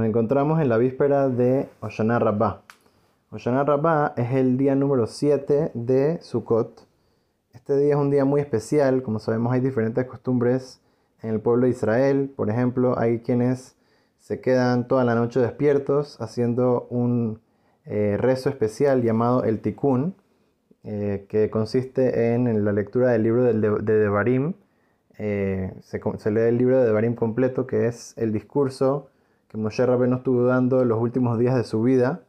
Nos encontramos en la víspera de Oshana Rabbah. Oshana Rabbah es el día número 7 de Sukkot. Este día es un día muy especial, como sabemos hay diferentes costumbres en el pueblo de Israel. Por ejemplo, hay quienes se quedan toda la noche despiertos haciendo un eh, rezo especial llamado el Tikkun, eh, que consiste en, la lectura del libro de, de Devarim. Eh, se, se, lee el libro de Devarim completo, que es el discurso que Moshe Rabbeinu estuvo dando los últimos días de su vida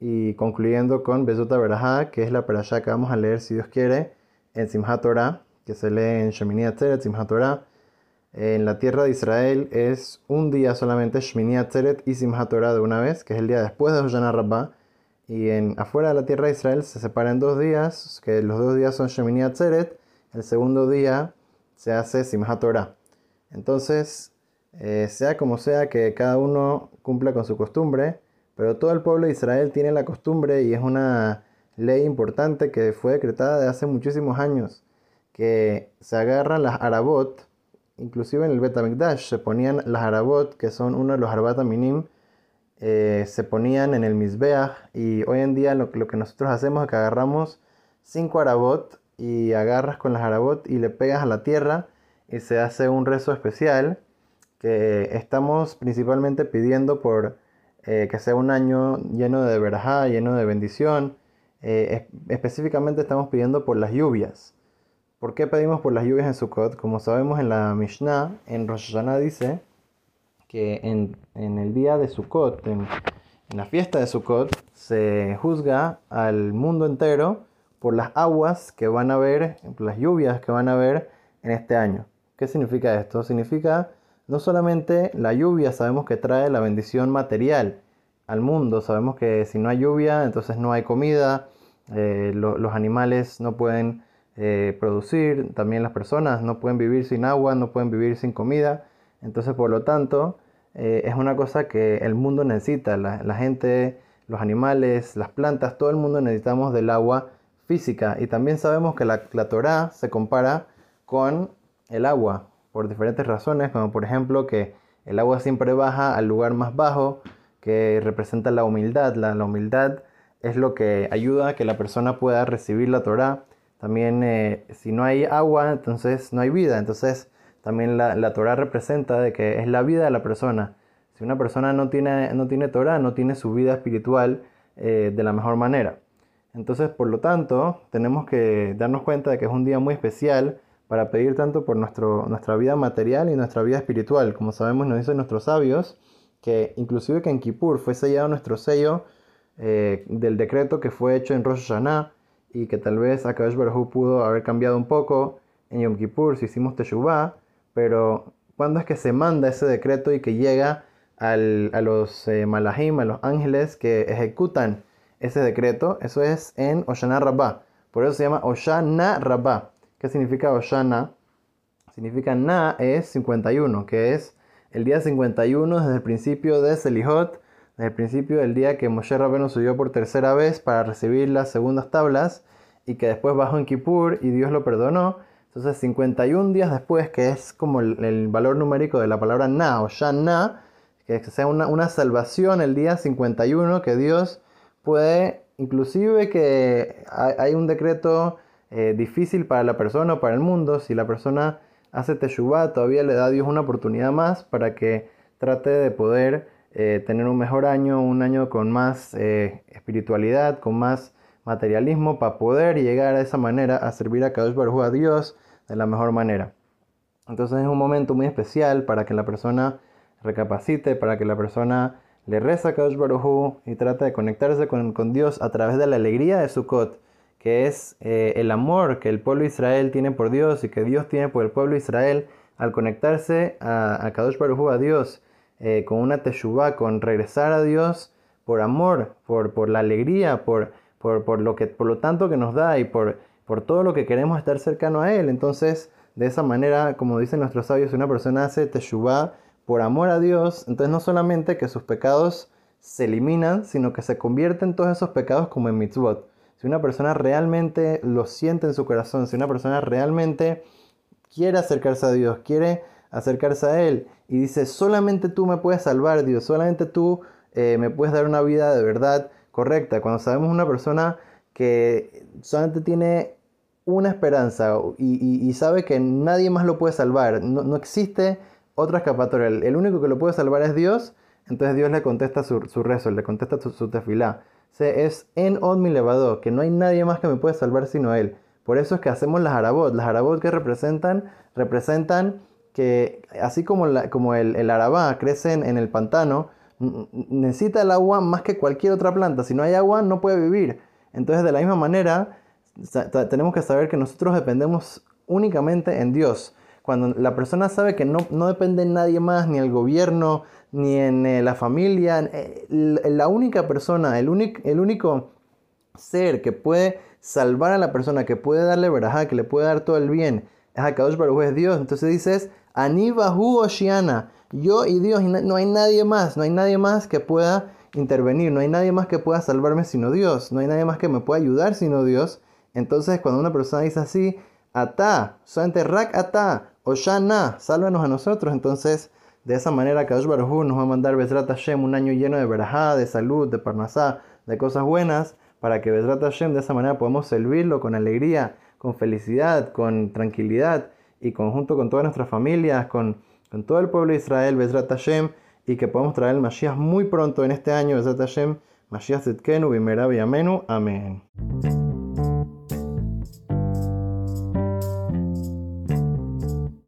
y concluyendo con Bezota Berajá, que es la perashá que vamos a leer, si Dios quiere, en Simchat Torah, que se lee en Shemini Atzeret, Simchat Torah. En la tierra de Israel es un día solamente Shemini Atzeret y Simchat Torah de una vez, que es el día después de Hoshana Rabbah. Y en, afuera de la tierra de Israel se separan dos días, que los dos días son Shemini Atzeret, el segundo día se hace Simchat Torah. Entonces, eh, sea como sea que cada uno cumpla con su costumbre, pero todo el pueblo de Israel tiene la costumbre y es una ley importante que fue decretada de hace muchísimos años, que se agarran las arabot, inclusive en el Betamikdash se ponían las arabot, que son uno de los arbat aminim, eh, se ponían en el Mizbeach y hoy en día lo, lo, que nosotros hacemos es que agarramos cinco arabot y agarras con las arabot y le pegas a la tierra y se hace un rezo especial que estamos principalmente pidiendo por eh, que sea un año lleno de verajá, lleno de bendición. Eh, específicamente estamos pidiendo por las lluvias. ¿Por qué pedimos por las lluvias en Sukkot? Como sabemos en la Mishnah, en Rosh Hashanah dice que en, el día de Sukkot, en, en, la fiesta de Sukkot, se juzga al mundo entero por las aguas que van a haber, las lluvias que van a haber en este año. ¿Qué significa esto? Significa no solamente la lluvia sabemos que trae la bendición material al mundo, sabemos que si no hay lluvia, entonces no hay comida, eh, los animales no pueden eh, producir, también las personas no pueden vivir sin agua, no pueden vivir sin comida, entonces por lo tanto eh, es una cosa que el mundo necesita, la, gente, los animales, las plantas, todo el mundo necesitamos del agua física. Y también sabemos que la, la Torah se compara con el agua, por diferentes razones, como por ejemplo que el agua siempre baja al lugar más bajo, que representa la humildad. La, humildad es lo que ayuda a que la persona pueda recibir la Torah. También eh, si no hay agua, entonces no hay vida. Entonces también la, la Torah representa de que es la vida de la persona. Si una persona no tiene, no tiene Torah, no tiene su vida espiritual eh, de la mejor manera. Entonces, por lo tanto, tenemos que darnos cuenta de que es un día muy especial para pedir tanto por nuestro, nuestra vida material y nuestra vida espiritual. Como sabemos, nos dicen nuestros sabios que inclusive que en Kippur fue sellado nuestro sello eh, del decreto que fue hecho en Rosh Hashanah y que tal vez Akadosh Baruj pudo haber cambiado un poco en Yom Kippur si hicimos Teshuvah, pero ¿cuándo es que se manda ese decreto y que llega al, a los eh, malahim, a los ángeles que ejecutan ese decreto? Eso es en Oshana Rabbah. Por eso se llama Oshana Rabbah. ¿Qué significa Oshana? Significa Na es 51, que es el día 51 desde el principio de Selihot, desde el principio del día que Moshe Rabbeinu subió por tercera vez para recibir las segundas tablas y que después bajó en Kippur y Dios lo perdonó. Entonces 51 días después, que es como el, valor numérico de la palabra Na o Shana, que sea una, una salvación el día 51, que Dios puede, inclusive que hay un decreto eh, difícil para la persona o para el mundo, si la persona hace teshuvah, todavía le da a Dios una oportunidad más para que trate de poder eh, tener un mejor año, un año con más eh, espiritualidad, con más materialismo, para poder llegar a esa manera a servir a Kadosh Baruj a Dios de la mejor manera. Entonces es un momento muy especial para que la persona recapacite, para que la persona le reza a Kadosh Baruj y trate de conectarse con, con Dios a través de la alegría de Sukkot que es eh, el amor que el pueblo de Israel tiene por Dios y que Dios tiene por el pueblo de Israel al conectarse a, Kadosh Baruj a Dios eh, con una teshuvah, con regresar a Dios por amor, por, por la alegría, por, por, por, lo que, por lo tanto que nos da y por, por todo lo que queremos estar cercano a Él. Entonces, de esa manera, como dicen nuestros sabios, una persona hace teshuvah por amor a Dios, entonces no solamente que sus pecados se eliminan, sino que se convierten todos esos pecados como en mitzvot si una persona realmente lo siente en su corazón, si una persona realmente quiere acercarse a Dios, quiere acercarse a Él y dice, solamente tú me puedes salvar, Dios, solamente tú eh, me puedes dar una vida de verdad correcta. Cuando sabemos una persona que solamente tiene una esperanza y, sabe que nadie más lo puede salvar, no, existe otra escapatoria, el, único que lo puede salvar es Dios, entonces Dios le contesta su, rezo, le contesta su, tefilá. Es en od mi levado, que no hay nadie más que me puede salvar sino Él. Por eso es que hacemos las harabot. Las harabot que representan, representan que así como, como el, el arabá crece en, el pantano, necesita el agua más que cualquier otra planta. Si no hay agua, no puede vivir. Entonces, de la misma manera, tenemos que saber que nosotros dependemos únicamente en Dios. Cuando la persona sabe que no, no depende en nadie más, ni el gobierno, ni en eh, la familia, eh, la única persona, el, el único ser que puede salvar a la persona, que puede darle verajá, que le puede dar todo el bien, es Akadosh Baruj es Dios. Entonces dices, Anibahu Oshiana, yo y Dios, y no hay nadie más, no hay nadie más que pueda intervenir, no hay nadie más que pueda salvarme sino Dios, no hay nadie más que me pueda ayudar sino Dios. Entonces cuando una persona dice así, Ata, solamente Rak Ata, Oshana, sálvanos a nosotros, entonces de esa manera Kadosh Baruj nos va a mandar Bezrat Hashem un año lleno de verajá, de salud, de parnasá, de cosas buenas para que Bezrat Hashem de esa manera podamos servirlo con alegría, con felicidad, con tranquilidad y conjunto con todas nuestras familias, con, todo el pueblo de Israel, Bezrat Hashem, y que podamos traer el Mashiach muy pronto en este año, Bezrat Hashem, Mashiach Zitkenu, Bimera Amenu. Amén.